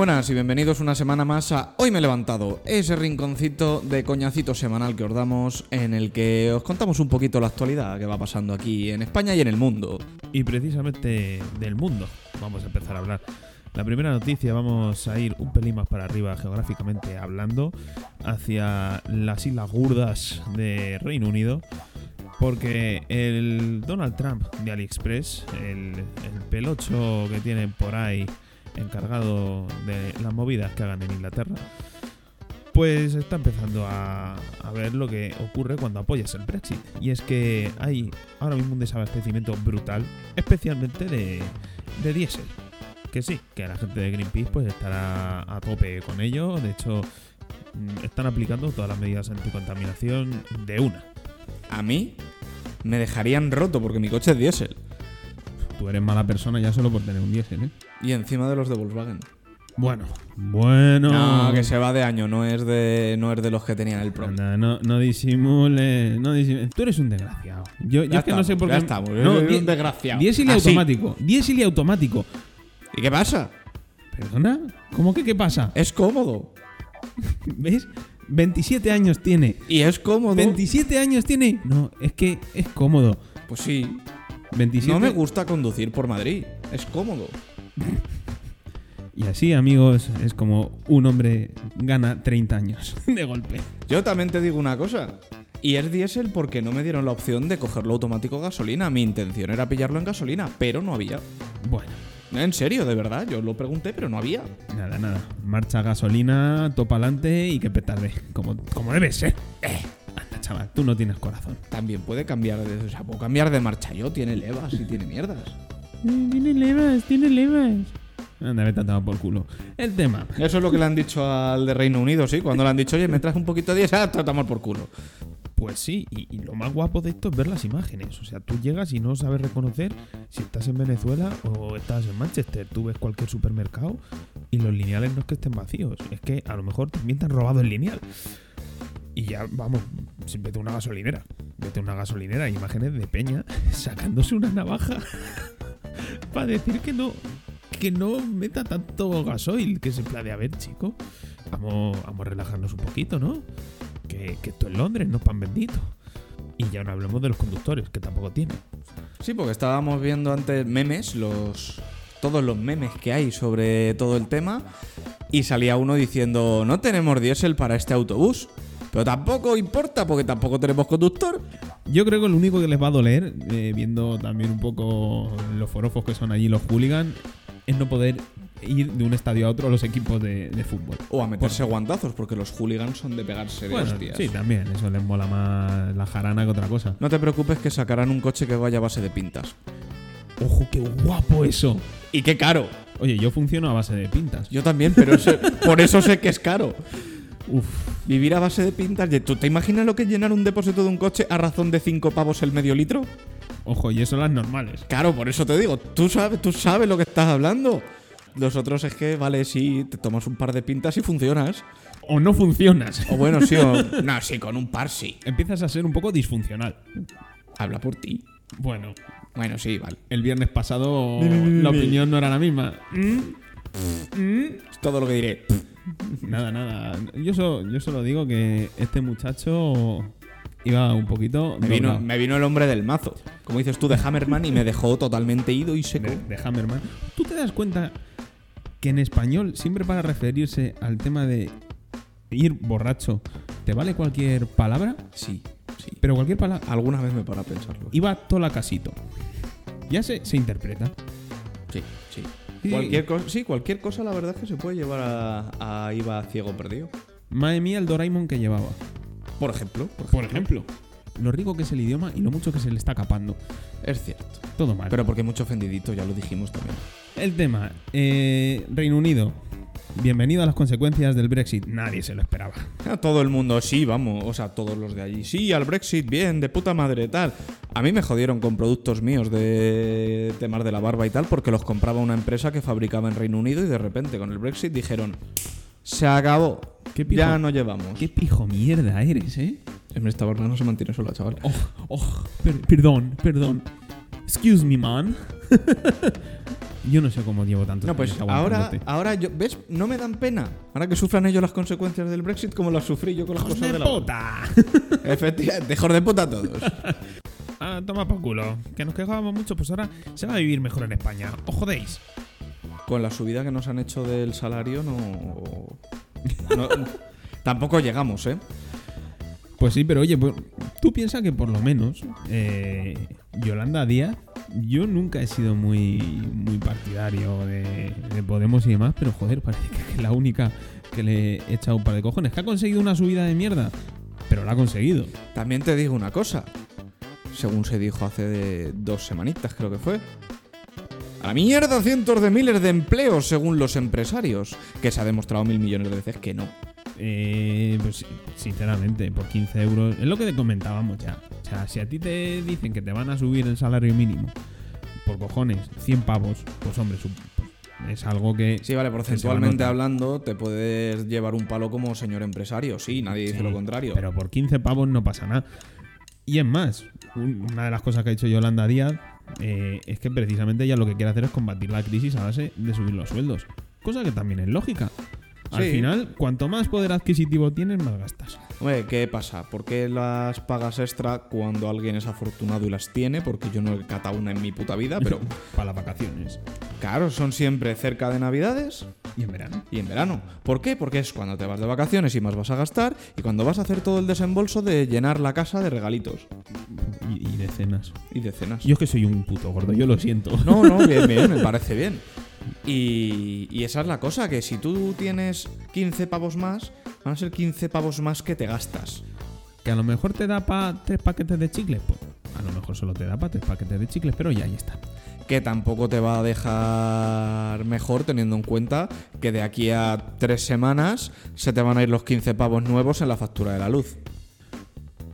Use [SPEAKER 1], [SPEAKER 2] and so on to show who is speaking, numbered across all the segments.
[SPEAKER 1] Buenas y bienvenidos una semana más a Hoy me he levantado, ese rinconcito de coñacito semanal que os damos en el que os contamos un poquito la actualidad que va pasando aquí en España y en el mundo.
[SPEAKER 2] Y precisamente del mundo vamos a empezar a hablar. La primera noticia, vamos a ir un pelín más para arriba geográficamente hablando, hacia las Islas Gurdas de Reino Unido, porque el Donald Trump de AliExpress, el, el pelocho que tienen por ahí encargado de las movidas que hagan en Inglaterra, pues está empezando a, ver lo que ocurre cuando apoyas el Brexit. Y es que hay ahora mismo un desabastecimiento brutal, especialmente de, de diésel. Que sí, que la gente de Greenpeace pues estará a tope con ello. De hecho, mm, están aplicando todas las medidas anticontaminación de una.
[SPEAKER 1] A mí me dejarían roto porque mi coche es diésel.
[SPEAKER 2] Tú eres mala persona ya solo por tener un diésel, ¿eh?
[SPEAKER 1] Y encima de los de Volkswagen.
[SPEAKER 2] Bueno, bueno.
[SPEAKER 1] No, que se va de año, no es de, no es de los que tenían el Pro.
[SPEAKER 2] Anda, no, no disimule, no disimule. Tú eres un desgraciado. Yo, yo es que no sé por qué.
[SPEAKER 1] ya estamos,
[SPEAKER 2] No,
[SPEAKER 1] eres un desgraciado.
[SPEAKER 2] Diésel y
[SPEAKER 1] Así.
[SPEAKER 2] automático. Diésel y automático.
[SPEAKER 1] ¿Y qué pasa?
[SPEAKER 2] ¿Perdona? ¿Cómo que qué pasa?
[SPEAKER 1] Es cómodo.
[SPEAKER 2] ¿Ves? 27 años tiene.
[SPEAKER 1] Y es cómodo.
[SPEAKER 2] 27 años tiene. No, es que es cómodo.
[SPEAKER 1] Pues sí.
[SPEAKER 2] 27.
[SPEAKER 1] No me gusta conducir por Madrid. Es cómodo.
[SPEAKER 2] Y así, amigos, es como un hombre gana 30 años de golpe.
[SPEAKER 1] Yo también te digo una cosa. Y es diésel porque no me dieron la opción de cogerlo automático gasolina. Mi intención era pillarlo en gasolina, pero no había.
[SPEAKER 2] Bueno,
[SPEAKER 1] En serio, de verdad. Yo lo pregunté, pero no había.
[SPEAKER 2] nada, nada. Marcha gasolina, topa adelante y que petarde. Como, como debe ser. Eh, chaval, tú no tienes corazón.
[SPEAKER 1] También puede cambiar de. O sea, puedo cambiar de marcha yo. Tiene levas y tiene mierdas.
[SPEAKER 2] Tiene levas, tiene levas. Anda, vete a por culo. El tema.
[SPEAKER 1] Eso es lo que le han dicho al de Reino Unido, sí. Cuando le han dicho, oye, me traes un poquito de diésel, ah, te tomar por culo.
[SPEAKER 2] Pues sí, y, y lo más guapo de esto es ver las imágenes. O sea, tú llegas y no sabes reconocer si estás en Venezuela o estás en Manchester. Tú ves cualquier supermercado y los lineales no es que estén vacíos, es que a lo mejor también te han robado el lineal. Y ya, vamos, vete a una gasolinera. Vete una gasolinera, imágenes de Peña sacándose una navaja para decir que no que no meta tanto gasoil. Que se plan de, a ver, chico, vamos, vamos a relajarnos un poquito, ¿no? Que, que esto es Londres, no es pan bendito. Y ya no hablemos de los conductores, que tampoco tienen.
[SPEAKER 1] Sí, porque estábamos viendo antes memes, los todos los memes que hay sobre todo el tema, y salía uno diciendo, no tenemos diésel para este autobús, pero tampoco importa porque tampoco tenemos conductor.
[SPEAKER 2] Yo creo que lo único que les va a doler, eh, viendo también un poco los forofos que son allí los hooligans, es no poder ir de un estadio a otro los equipos de, de fútbol.
[SPEAKER 1] O a meterse guantazos, porque los hooligans son de pegarse de
[SPEAKER 2] Bueno,
[SPEAKER 1] hostias.
[SPEAKER 2] sí, también, eso les mola más la jarana que otra cosa.
[SPEAKER 1] No te preocupes que sacarán un coche que vaya a base de pintas.
[SPEAKER 2] ¡Ojo, qué guapo eso!
[SPEAKER 1] Y qué caro.
[SPEAKER 2] Oye, yo funciono a base de pintas.
[SPEAKER 1] Yo también, pero ese- por eso sé que es caro.
[SPEAKER 2] Uf,
[SPEAKER 1] Vivir a base de pintas. ¿Tú te imaginas lo que es llenar un depósito de un coche a razón de 5 pavos el medio litro?
[SPEAKER 2] ojo, y eso las normales.
[SPEAKER 1] Claro, por eso te digo, tú sabes, tú sabes lo que estás hablando. Los otros es que, vale, sí, te tomas un par de pintas y funcionas.
[SPEAKER 2] O no funcionas.
[SPEAKER 1] O bueno, sí, o. No, sí, con un par sí.
[SPEAKER 2] Empiezas a ser un poco disfuncional.
[SPEAKER 1] Habla por ti.
[SPEAKER 2] Bueno,
[SPEAKER 1] Bueno, sí, vale.
[SPEAKER 2] el viernes pasado la opinión no era la misma.
[SPEAKER 1] Es todo lo que diré.
[SPEAKER 2] Nada, nada. Yo, so- yo solo digo que este muchacho iba un poquito
[SPEAKER 1] Me vino, me vino el hombre del mazo. Como dices tú, de Hammerman y me dejó totalmente ido y seco.
[SPEAKER 2] de, de Hammerman. ¿Tú te das cuenta que en español, siempre para referirse al tema de ir borracho, te vale cualquier palabra?
[SPEAKER 1] Sí, sí.
[SPEAKER 2] Pero cualquier palabra.
[SPEAKER 1] Alguna vez me para pensarlo.
[SPEAKER 2] Iba tola casito. Ya se, se interpreta.
[SPEAKER 1] Sí, sí. Cualquier cosa, sí, cualquier cosa la verdad es que se puede llevar a, a Iba ciego perdido.
[SPEAKER 2] Madre mía, el Doraemon que llevaba.
[SPEAKER 1] Por ejemplo.
[SPEAKER 2] Por ejemplo. Lo rico que es el idioma y lo mucho que se le está capando.
[SPEAKER 1] Es cierto.
[SPEAKER 2] Todo mal.
[SPEAKER 1] Pero porque mucho ofendidito, ya lo dijimos también.
[SPEAKER 2] El tema, eh, Reino Unido. Bienvenido a las consecuencias del Brexit. Nadie se lo esperaba.
[SPEAKER 1] A todo el mundo, sí, vamos, o sea, todos los de allí. Sí, al Brexit, bien, de puta madre, tal. A mí me jodieron con productos míos de temas de la barba y tal, porque los compraba una empresa que fabricaba en Reino Unido y de repente con el Brexit dijeron, se acabó,
[SPEAKER 2] ¿Qué pijo?
[SPEAKER 1] ya no llevamos.
[SPEAKER 2] Qué pijo mierda eres, ¿eh?
[SPEAKER 1] Esta barba no se mantiene sola, chaval.
[SPEAKER 2] Oh, oh, per- perdón, perdón. Excuse me, man. Yo no sé cómo llevo tanto
[SPEAKER 1] No, pues ahora, ahora yo, ¿ves? No me dan pena. Ahora que sufran ellos las consecuencias del Brexit como las sufrí yo con las
[SPEAKER 2] ¡Hijos
[SPEAKER 1] cosas
[SPEAKER 2] de
[SPEAKER 1] de la
[SPEAKER 2] puta!
[SPEAKER 1] Efectivamente, hijos de puta todos.
[SPEAKER 2] Ah, toma por culo. Que nos quejábamos mucho, pues ahora se va a vivir mejor en España. ¿Os jodéis?
[SPEAKER 1] Con la subida que nos han hecho del salario no... no- tampoco llegamos, ¿eh?
[SPEAKER 2] Pues sí, pero oye, pues, tú piensas que por lo menos eh, Yolanda Díaz, yo nunca he sido muy, muy partidario de, de Podemos y demás, pero joder, parece que es la única que le he echado un par de cojones. ¿Que ha conseguido una subida de mierda? Pero la ha conseguido.
[SPEAKER 1] También te digo una cosa. Según se dijo hace de dos semanitas, creo que fue. A la mierda cientos de miles de empleos según los empresarios. Que se ha demostrado mil millones de veces que no.
[SPEAKER 2] Eh, pues sinceramente, por 15 euros, es lo que te comentábamos ya. O sea, si a ti te dicen que te van a subir el salario mínimo, por cojones, 100 pavos, pues hombre, es algo que...
[SPEAKER 1] Sí, vale, porcentualmente hablando, te puedes llevar un palo como señor empresario. Sí, nadie dice
[SPEAKER 2] Sí,
[SPEAKER 1] lo contrario.
[SPEAKER 2] Pero por 15 pavos no pasa nada. Y es más, un- una de las cosas que ha dicho Yolanda Díaz eh, es que precisamente ella lo que quiere hacer es combatir la crisis a base de subir los sueldos. Cosa que también es lógica. Al
[SPEAKER 1] Sí.
[SPEAKER 2] final, cuanto más poder adquisitivo tienes, más gastas.
[SPEAKER 1] Hombre, ¿qué pasa? ¿Por qué las pagas extra cuando alguien es afortunado y las tiene? Porque yo no he catado una en mi puta vida, pero
[SPEAKER 2] Para las vacaciones.
[SPEAKER 1] claro, son siempre cerca de Navidades
[SPEAKER 2] Y en verano.
[SPEAKER 1] y en verano. ¿Por qué? Porque es cuando te vas de vacaciones y más vas a gastar y cuando vas a hacer todo el desembolso de llenar la casa de regalitos
[SPEAKER 2] Y, y de cenas.
[SPEAKER 1] y de cenas.
[SPEAKER 2] Yo es que soy un puto gordo, yo lo siento.
[SPEAKER 1] No, no, bien, bien, me parece bien. Y, y esa es la cosa, que si tú tienes 15 pavos más, van a ser 15 pavos más que te gastas.
[SPEAKER 2] Que a lo mejor te da para tres paquetes de chicles. Pues a lo mejor solo te da para tres paquetes de chicles, pero ya ahí está.
[SPEAKER 1] que tampoco te va a dejar mejor teniendo en cuenta que de aquí a tres semanas se te van a ir los 15 pavos nuevos en la factura de la luz.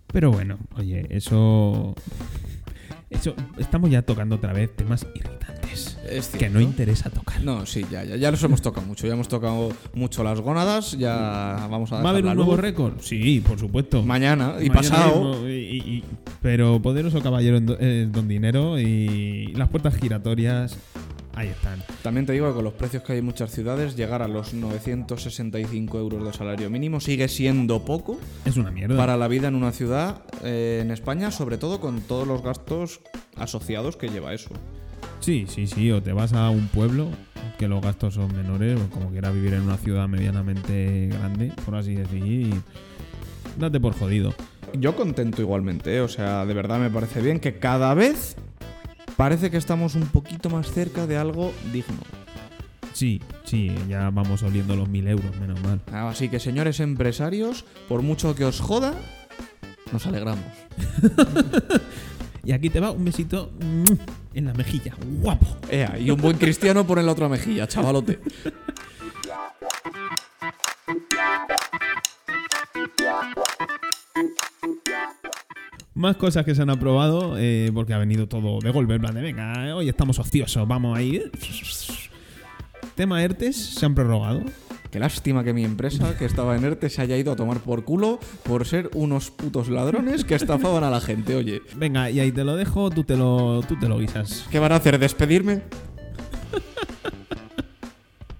[SPEAKER 2] Pero bueno, oye, eso. Eso. Estamos ya tocando otra vez temas irritantes.
[SPEAKER 1] Es
[SPEAKER 2] Que no interesa tocar.
[SPEAKER 1] No, sí, ya, ya, ya los hemos tocado mucho. Ya hemos tocado mucho las gónadas. Ya vamos a
[SPEAKER 2] ¿Va a haber un nuevo
[SPEAKER 1] luz.
[SPEAKER 2] récord? Sí, por supuesto.
[SPEAKER 1] Mañana y
[SPEAKER 2] Mañana
[SPEAKER 1] pasado.
[SPEAKER 2] mismo, y- y- y- pero Poderoso Caballero en do- eh, Don Dinero y las puertas giratorias. Ahí están.
[SPEAKER 1] También te digo que con los precios que hay en muchas ciudades, llegar a los 965 euros de salario mínimo sigue siendo poco
[SPEAKER 2] Es una mierda.
[SPEAKER 1] para la vida en una ciudad eh, en España, sobre todo con todos los gastos asociados que lleva eso.
[SPEAKER 2] Sí, sí, sí. O te vas a un pueblo que los gastos son menores, o como quieras vivir en una ciudad medianamente grande, por así decir. y date por jodido.
[SPEAKER 1] Yo contento igualmente, ¿eh? o sea, de verdad me parece bien que cada vez parece que estamos un poquito más cerca de algo digno.
[SPEAKER 2] Sí, sí, ya vamos oliendo los mil euros, menos mal.
[SPEAKER 1] Así que, señores empresarios, por mucho que os joda, nos alegramos.
[SPEAKER 2] Y aquí te va un besito en la mejilla. Guapo.
[SPEAKER 1] Ea, y un buen cristiano por en la otra mejilla, chavalote.
[SPEAKER 2] Más cosas que se han aprobado, eh, porque ha venido todo de golpe, en plan de, venga, hoy estamos ociosos, vamos a ir. Tema ERTES se han prorrogado.
[SPEAKER 1] Qué lástima que mi empresa, que estaba en ERTE, se haya ido a tomar por culo por ser unos putos ladrones que estafaban a la gente. Oye,
[SPEAKER 2] Venga, y ahí te lo dejo, tú te lo, tú te lo guisas.
[SPEAKER 1] ¿qué van a hacer? ¿Despedirme?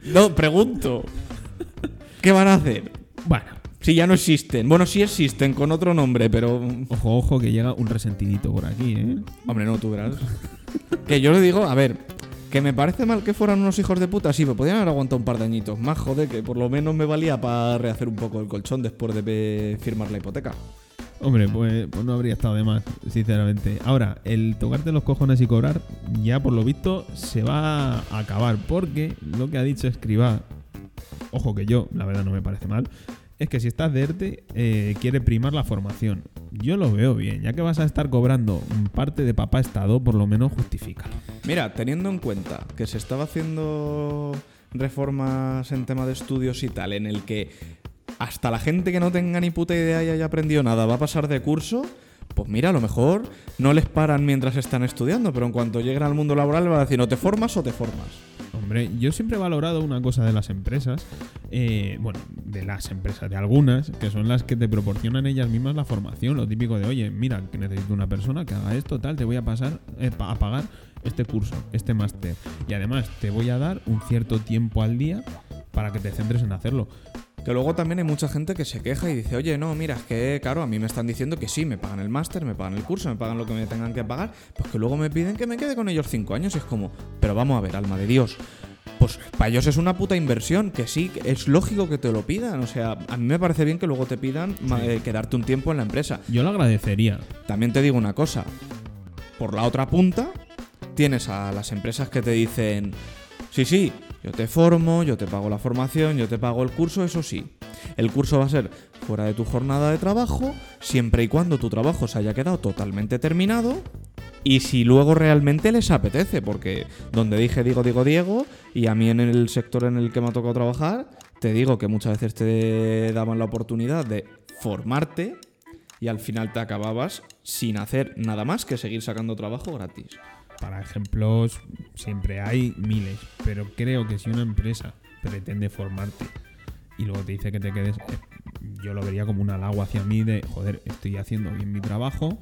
[SPEAKER 1] No, pregunto. ¿Qué van a hacer?
[SPEAKER 2] Bueno,
[SPEAKER 1] Si ya no existen. Bueno, sí existen con otro nombre, pero.
[SPEAKER 2] ojo, ojo, que llega un resentidito por aquí, ¿eh?
[SPEAKER 1] Hombre, no, tú verás. que yo le digo, a ver, que me parece mal que fueran unos hijos de puta, sí, pero podrían haber aguantado un par de añitos más, joder, que por lo menos me valía para rehacer un poco el colchón después de firmar la hipoteca.
[SPEAKER 2] Hombre, pues, pues no habría estado de más, sinceramente. Ahora, el tocarte los cojones y cobrar, ya por lo visto, se va a acabar. Porque lo que ha dicho Escribá, ojo que yo, la verdad no me parece mal, es que si estás de ERTE, eh, quiere primar la formación. Yo lo veo bien, ya que vas a estar cobrando parte de papá Estado, por lo menos justifícalo.
[SPEAKER 1] Mira, teniendo en cuenta que se estaba haciendo reformas en tema de estudios y tal, en el que hasta la gente que no tenga ni puta idea y haya aprendido nada va a pasar de curso, pues mira, a lo mejor no les paran mientras están estudiando, pero en cuanto lleguen al mundo laboral van a decir, o te formas o te formas.
[SPEAKER 2] Hombre, yo siempre he valorado una cosa de las empresas, eh, bueno, de las empresas, de algunas, que son las que te proporcionan ellas mismas la formación, lo típico de, oye, mira, que necesito una persona que haga esto, tal, te voy a pasar, eh, a pagar este curso, este máster. Y además te voy a dar un cierto tiempo al día para que te centres en hacerlo.
[SPEAKER 1] Que luego también hay mucha gente que se queja y dice, oye, no, mira, es que, claro, a mí me están diciendo que sí, me pagan el máster, me pagan el curso, me pagan lo que me tengan que pagar, pues que luego me piden que me quede con ellos cinco años y es como, pero vamos a ver, alma de Dios. Pues para ellos es una puta inversión, que sí, es lógico que te lo pidan. O sea, a mí me parece bien que luego te pidan eh, quedarte un tiempo en la empresa.
[SPEAKER 2] Yo lo agradecería.
[SPEAKER 1] También te digo una cosa. Por la otra punta, tienes a las empresas que te dicen, sí, sí, yo te formo, yo te pago la formación, yo te pago el curso, eso sí. El curso va a ser fuera de tu jornada de trabajo, siempre y cuando tu trabajo se haya quedado totalmente terminado. Y si luego realmente les apetece, porque donde dije digo, digo, Diego, y a mí en el sector en el que me ha tocado trabajar, te digo que muchas veces te daban la oportunidad de formarte y al final te acababas sin hacer nada más que seguir sacando trabajo gratis.
[SPEAKER 2] Para ejemplos, siempre hay miles, pero creo que si una empresa pretende formarte y luego te dice que te quedes, eh, yo lo vería como un halago hacia mí de, joder, estoy haciendo bien mi trabajo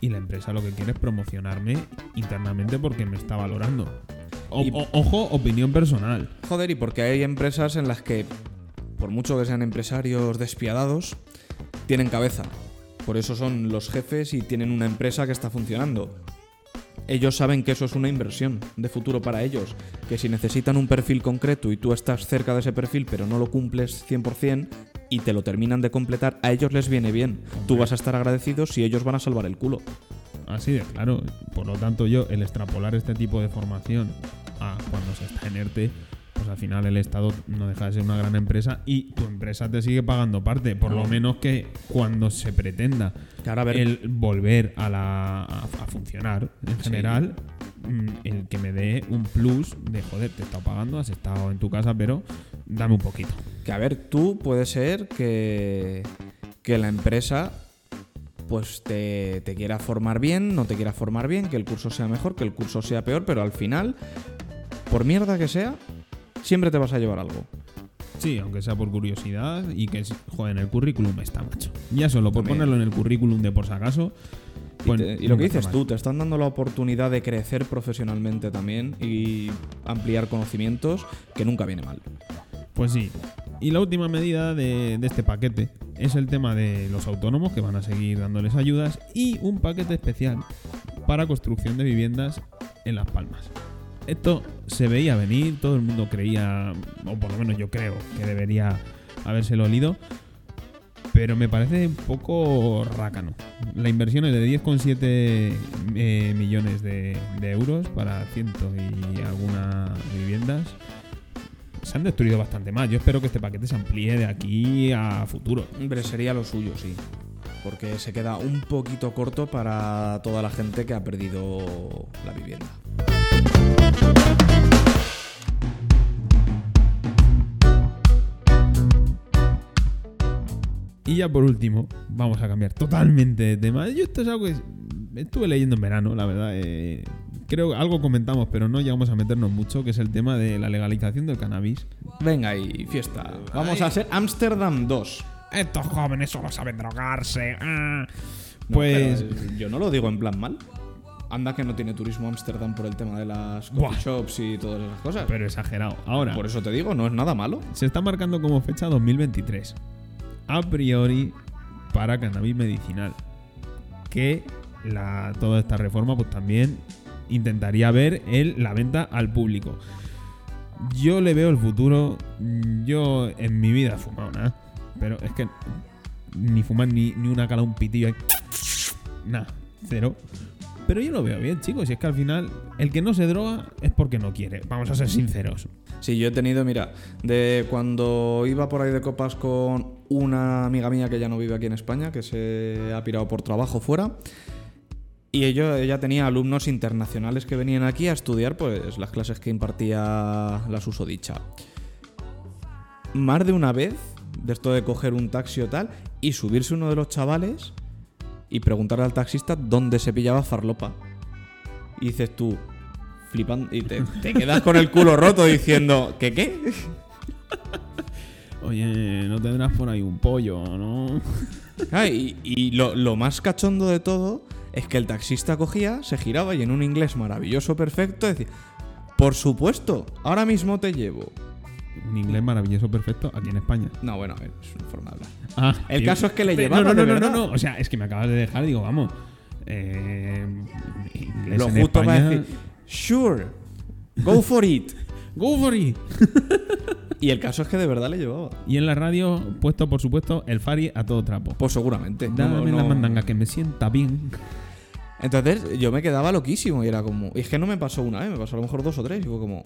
[SPEAKER 2] y la empresa lo que quiere es promocionarme internamente porque me está valorando. O-
[SPEAKER 1] Y-
[SPEAKER 2] o- ojo, opinión personal.
[SPEAKER 1] Joder, y porque hay empresas en las que, por mucho que sean empresarios despiadados, tienen cabeza. Por eso son los jefes y tienen una empresa que está funcionando. Ellos saben que eso es una inversión de futuro para ellos, que si necesitan un perfil concreto y tú estás cerca de ese perfil pero no lo cumples 100% y te lo terminan de completar, a ellos les viene bien. Tú vas a estar agradecido si ellos van a salvar el culo.
[SPEAKER 2] Así de claro. Por lo tanto, yo, el extrapolar este tipo de formación a cuando se está en ERTE, pues al final el Estado no deja de ser una gran empresa y tu empresa te sigue pagando parte. Por lo menos que cuando se pretenda
[SPEAKER 1] a ver-
[SPEAKER 2] el volver a, la, a, a funcionar en general, mm, el que me dé un plus de joder, te he estado pagando, has estado en tu casa, pero dame un poquito.
[SPEAKER 1] Que a ver, tú puede ser que, que la empresa pues te, te quiera formar bien, no te quiera formar bien, que el curso sea mejor, que el curso sea peor, pero al final, por mierda que sea, siempre te vas a llevar algo.
[SPEAKER 2] Sí, aunque sea por curiosidad y que, joder, en el currículum está, macho. Ya solo por
[SPEAKER 1] También.
[SPEAKER 2] ponerlo en el currículum de por si acaso.
[SPEAKER 1] Y,
[SPEAKER 2] pues
[SPEAKER 1] te- y lo que dices tú, te están dando la oportunidad de crecer profesionalmente también y ampliar conocimientos, que nunca viene mal.
[SPEAKER 2] Pues sí. Y la última medida de, de este paquete es el tema de los autónomos que van a seguir dándoles ayudas y un paquete especial para construcción de viviendas en Las Palmas. Esto se veía venir, todo el mundo creía, o por lo menos yo creo, que debería habérselo olido, pero me parece un poco rácano. La inversión es de 10,7 eh, millones de, de euros para ciento y algunas viviendas se han destruido bastante más. Yo espero que este paquete se amplíe de aquí a futuro.
[SPEAKER 1] Hombre, sería lo suyo, sí. Porque se queda un poquito corto para toda la gente que ha perdido la vivienda.
[SPEAKER 2] Y ya por último, vamos a cambiar totalmente de tema. Yo esto es algo que estuve leyendo en verano, la verdad. eh, creo que algo comentamos, pero no llegamos a meternos mucho, que es el tema de la legalización del cannabis.
[SPEAKER 1] Venga y fiesta. Vamos a ser Amsterdam 2.
[SPEAKER 2] Estos jóvenes solo saben drogarse. ah.
[SPEAKER 1] No,
[SPEAKER 2] Pues
[SPEAKER 1] eh, yo no lo digo en plan mal. Anda que no tiene turismo Amsterdam por el tema de las
[SPEAKER 2] Buah.
[SPEAKER 1] coffee shops y todas esas cosas.
[SPEAKER 2] pero exagerado. Ahora,
[SPEAKER 1] Por eso te digo, no es nada malo.
[SPEAKER 2] se está marcando como fecha 2023. A priori para cannabis medicinal. Que la, toda esta reforma pues también intentaría ver el, la venta al público. Yo le veo el futuro. Yo en mi vida he fumado nada. Pero es que ni fumar ni, ni una cala, un pitillo. ahí. Nada, cero. Pero yo lo veo bien, chicos. Y es que al final, el que no se droga es porque no quiere. Vamos a ser sinceros.
[SPEAKER 1] Sí, yo he tenido, mira, de cuando iba por ahí de copas con una amiga mía que ya no vive aquí en España, que se ha pirado por trabajo fuera. Y ello, ella tenía alumnos internacionales que venían aquí a estudiar pues las clases que impartía la susodicha. Más de una vez, de esto de coger un taxi o tal, y subirse uno de los chavales y preguntarle al taxista dónde se pillaba farlopa. Y dices tú, flipando, y te, te quedas con el culo roto diciendo, ¿qué qué?
[SPEAKER 2] Oye, no tendrás por ahí un pollo, ¿no?
[SPEAKER 1] Ah, y y lo, lo más cachondo de todo es que el taxista cogía, se giraba y en un inglés maravilloso, perfecto, decía, por supuesto, ahora mismo te llevo.
[SPEAKER 2] Un inglés maravilloso, perfecto, aquí en España.
[SPEAKER 1] No, bueno, es una forma de hablar.
[SPEAKER 2] Ah,
[SPEAKER 1] El caso es que le llevaba
[SPEAKER 2] No, no, no, no, no. O sea, es que me acabas de dejar, digo, vamos. Eh, inglés
[SPEAKER 1] Lo
[SPEAKER 2] en
[SPEAKER 1] justo para
[SPEAKER 2] España-
[SPEAKER 1] decir, sure, go for it.
[SPEAKER 2] Go for it.
[SPEAKER 1] Y el caso es que de verdad le llevaba.
[SPEAKER 2] Y en la radio, puesto por supuesto, el Fari a todo trapo.
[SPEAKER 1] Pues seguramente. no-
[SPEAKER 2] Dame la
[SPEAKER 1] no-
[SPEAKER 2] mandanga que me sienta bien.
[SPEAKER 1] Entonces yo me quedaba loquísimo y era como. Y es que no me pasó una vez, me pasó a lo mejor dos o tres. Y fue como.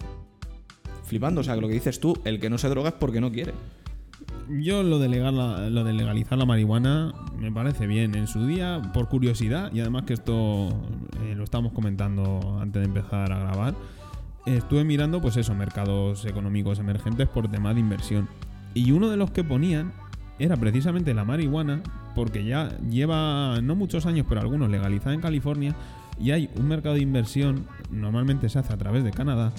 [SPEAKER 1] Flipando. O sea, que lo que dices tú, el que no se droga es porque no quiere.
[SPEAKER 2] Yo lo de, lo legalizar la marihuana me parece bien en su día, por curiosidad, y además que esto eh, lo estábamos comentando antes de empezar a grabar, estuve mirando pues eso, mercados económicos emergentes por tema de inversión. Y uno de los que ponían era precisamente la marihuana, porque ya lleva no muchos años, pero algunos legalizada en California, y hay un mercado de inversión, normalmente se hace a través de Canadá,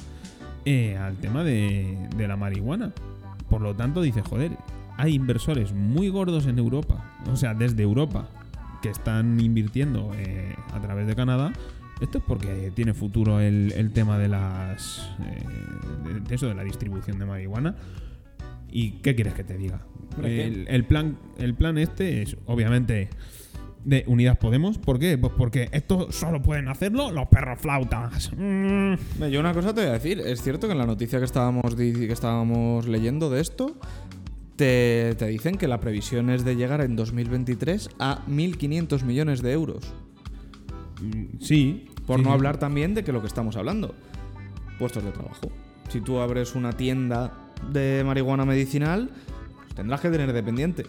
[SPEAKER 2] eh, al tema de, de la marihuana. Por lo tanto, dice, joder, hay inversores muy gordos en Europa, o sea, desde Europa, que están invirtiendo eh, a través de Canadá. Esto es porque tiene futuro el, el tema de las. eh, de- eso, de la distribución de marihuana. ¿Y qué quieres que te diga? El plan, el plan este es, obviamente, de Unidas Podemos. ¿Por qué? Pues porque esto solo pueden hacerlo los perros flautas. Mm.
[SPEAKER 1] Yo una cosa te voy a decir, es cierto que en la noticia que estábamos, que estábamos leyendo de esto, te, te dicen que la previsión es de llegar en 2023 a 1.500 millones de euros.
[SPEAKER 2] Mm, Sí.
[SPEAKER 1] Por
[SPEAKER 2] sí,
[SPEAKER 1] no
[SPEAKER 2] sí.
[SPEAKER 1] hablar también de que lo que estamos hablando, puestos de trabajo. Si tú abres una tienda de marihuana medicinal, pues tendrás que tener dependientes.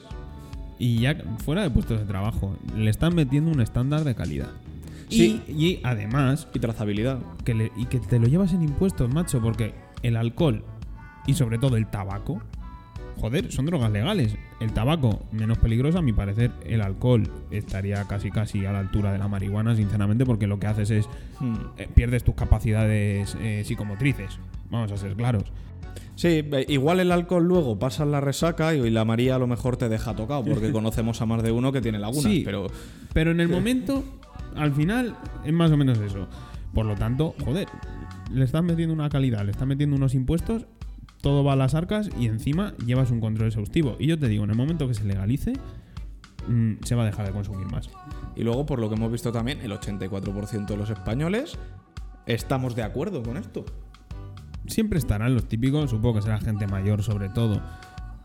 [SPEAKER 2] Y ya fuera de puestos de trabajo, le están metiendo un estándar de calidad.
[SPEAKER 1] Sí.
[SPEAKER 2] Y, y además,
[SPEAKER 1] Y trazabilidad.
[SPEAKER 2] que le- y que te lo llevas en impuestos, macho, porque el alcohol y sobre todo el tabaco, joder, son drogas legales. El tabaco, menos peligroso, a mi parecer, el alcohol estaría casi casi a la altura de la marihuana, sinceramente, porque lo que haces es
[SPEAKER 1] Hmm.
[SPEAKER 2] eh, pierdes tus capacidades eh, psicomotrices. Vamos a ser claros.
[SPEAKER 1] Sí, igual el alcohol luego pasa la resaca y la María a lo mejor te deja tocado, porque conocemos a más de uno que tiene lagunas,
[SPEAKER 2] Sí.
[SPEAKER 1] pero
[SPEAKER 2] Pero en el momento, al final, es más o menos eso. Por lo tanto, joder, le estás metiendo una calidad, le estás metiendo unos impuestos, todo va a las arcas y encima llevas un control exhaustivo. Y yo te digo, en el momento que se legalice, mm, se va a dejar de consumir más.
[SPEAKER 1] Y luego, por lo que hemos visto también, el 84% de los españoles estamos de acuerdo con esto.
[SPEAKER 2] Siempre estarán los típicos, supongo que será gente mayor sobre todo,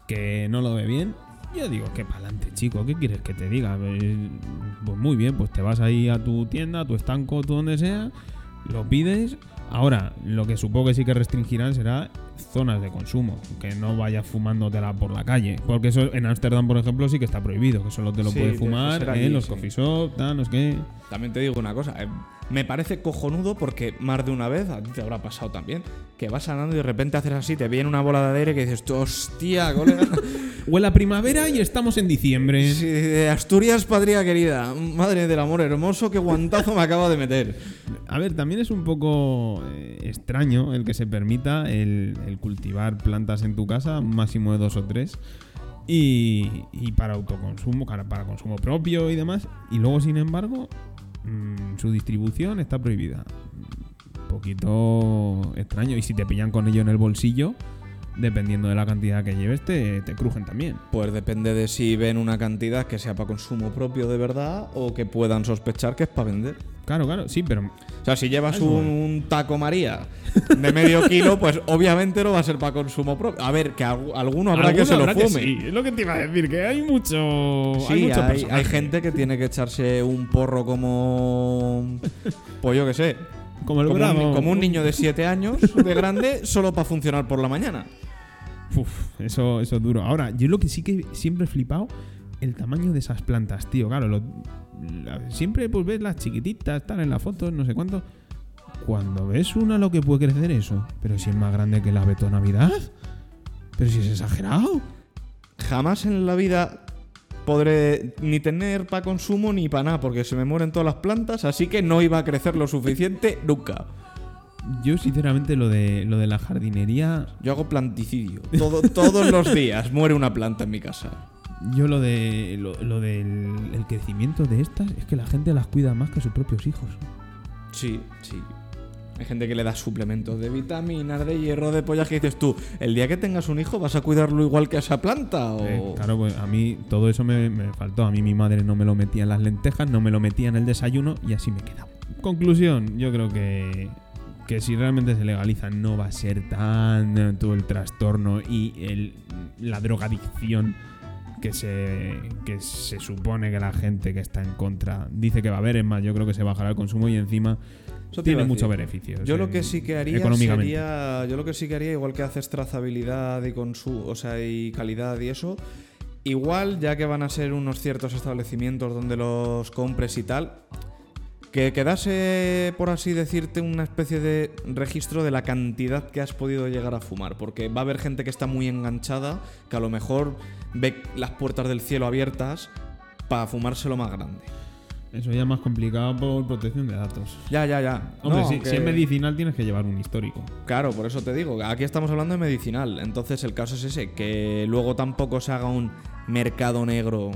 [SPEAKER 2] que no lo ve bien. Yo digo, que para adelante, chico, ¿qué quieres que te diga? Eh, Pues muy bien, pues te vas ahí a tu tienda, a tu estanco, tú donde sea, lo pides. Ahora, lo que supongo que sí que restringirán será zonas de consumo, que no vayas fumándotela por la calle. Porque eso en Ámsterdam, por ejemplo, sí que está prohibido, que solo te lo
[SPEAKER 1] Sí,
[SPEAKER 2] puedes
[SPEAKER 1] que
[SPEAKER 2] fumar en
[SPEAKER 1] allí,
[SPEAKER 2] los
[SPEAKER 1] sí.
[SPEAKER 2] coffee shop, tal, no sé qué.
[SPEAKER 1] También te digo una cosa, eh, me parece cojonudo porque más de una vez, a ti te habrá pasado también, que vas andando y de repente haces así, te viene una bola de aire que dices, hostia, colega.
[SPEAKER 2] Huele a primavera y estamos en diciembre.
[SPEAKER 1] Sí, de Asturias, patria querida, madre del amor hermoso, qué guantazo me acaba de meter.
[SPEAKER 2] A ver, también es un poco eh, extraño el que se permita el, el cultivar plantas en tu casa, máximo de dos o tres, y, y para autoconsumo, para, para consumo propio y demás, y luego, sin embargo, mm, su distribución está prohibida. Un poquito extraño, y si te pillan con ello en el bolsillo, dependiendo de la cantidad que lleves, te, te crujen también.
[SPEAKER 1] Pues depende de si ven una cantidad que sea para consumo propio de verdad o que puedan sospechar que es para vender.
[SPEAKER 2] Claro, claro, sí, pero
[SPEAKER 1] O sea, si llevas un, un taco María de medio kilo, pues obviamente no va a ser para consumo propio. A ver, que algu- alguno habrá que se lo
[SPEAKER 2] habrá
[SPEAKER 1] fume.
[SPEAKER 2] sí, es lo que te iba a decir, que hay mucho.
[SPEAKER 1] Sí,
[SPEAKER 2] hay, mucho
[SPEAKER 1] hay,
[SPEAKER 2] personaje.
[SPEAKER 1] hay gente que tiene que echarse un porro como. Pues yo qué sé.
[SPEAKER 2] Como el
[SPEAKER 1] como,
[SPEAKER 2] Bravo.
[SPEAKER 1] un, como un niño de 7 años de grande, solo para funcionar por la mañana.
[SPEAKER 2] Uf, eso, eso es duro. Ahora, yo lo que sí que siempre he flipado, el tamaño de esas plantas, tío. Claro, lo- la- siempre pues ves las chiquititas, están en las fotos, no sé cuánto. Cuando ves una, lo que puede crecer eso. Pero si es más grande que la Beto Navidad. Pero si es exagerado.
[SPEAKER 1] Jamás en la vida podré ni tener para consumo ni para nada, porque se me mueren todas las plantas, así que no iba a crecer lo suficiente nunca.
[SPEAKER 2] Yo, sinceramente, lo de, lo de la jardinería.
[SPEAKER 1] Yo hago planticidio. Todo- todos los días muere una planta en mi casa.
[SPEAKER 2] Yo lo de lo, lo del el crecimiento de estas es que la gente las cuida más que sus propios hijos.
[SPEAKER 1] Sí, sí. Hay gente que le da suplementos de vitaminas, de hierro, de pollas que dices tú, el día que tengas un hijo vas a cuidarlo igual que a esa planta o...
[SPEAKER 2] Eh, claro, pues a mí todo eso me, me faltó. A mí mi madre no me lo metía en las lentejas, no me lo metía en el desayuno y así me he quedado. Conclusión, yo creo que, que si realmente se legaliza no va a ser tanto el trastorno y el, la drogadicción que se, que se supone que la gente que está en contra dice que va a haber. Es más, yo creo que se bajará el consumo y encima
[SPEAKER 1] Eso
[SPEAKER 2] tiene muchos beneficios.
[SPEAKER 1] Yo lo que sí que haría sería, yo lo que sí que haría igual que haces trazabilidad y consumo, o sea, y calidad y eso, igual ya que van a ser unos ciertos establecimientos donde los compres y tal, que quedase por así decirte una especie de registro de la cantidad que has podido llegar a fumar, porque va a haber gente que está muy enganchada, que a lo mejor ve las puertas del cielo abiertas para fumarse lo más grande.
[SPEAKER 2] Eso ya es más complicado por protección de datos.
[SPEAKER 1] Ya, ya, ya.
[SPEAKER 2] Hombre,
[SPEAKER 1] No,
[SPEAKER 2] si,
[SPEAKER 1] que-
[SPEAKER 2] si es medicinal tienes que llevar un histórico.
[SPEAKER 1] Claro, por eso te digo, aquí estamos hablando de medicinal. Entonces el caso es ese, que luego tampoco se haga un mercado negro,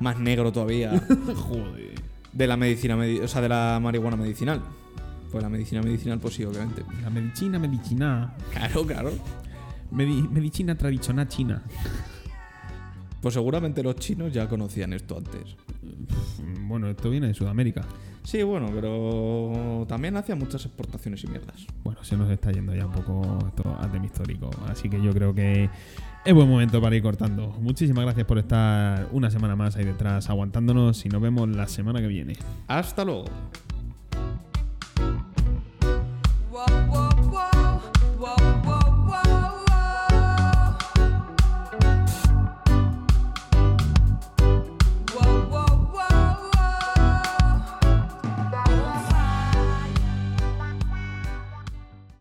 [SPEAKER 1] más negro todavía,
[SPEAKER 2] Joder.
[SPEAKER 1] de la medicina, medi- o sea, de la marihuana medicinal. Pues la medicina medicinal, pues sí, obviamente.
[SPEAKER 2] La medicina, medicina.
[SPEAKER 1] Claro, claro.
[SPEAKER 2] Medi- medicina tradicional china.
[SPEAKER 1] Pues seguramente los chinos ya conocían esto antes.
[SPEAKER 2] Bueno, esto viene de Sudamérica.
[SPEAKER 1] Sí, bueno, pero también hacían muchas exportaciones y mierdas.
[SPEAKER 2] Bueno, se nos está yendo ya un poco esto al tema histórico. Así que yo creo que es buen momento para ir cortando. Muchísimas gracias por estar una semana más ahí detrás aguantándonos y nos vemos la semana que viene.
[SPEAKER 1] Hasta luego.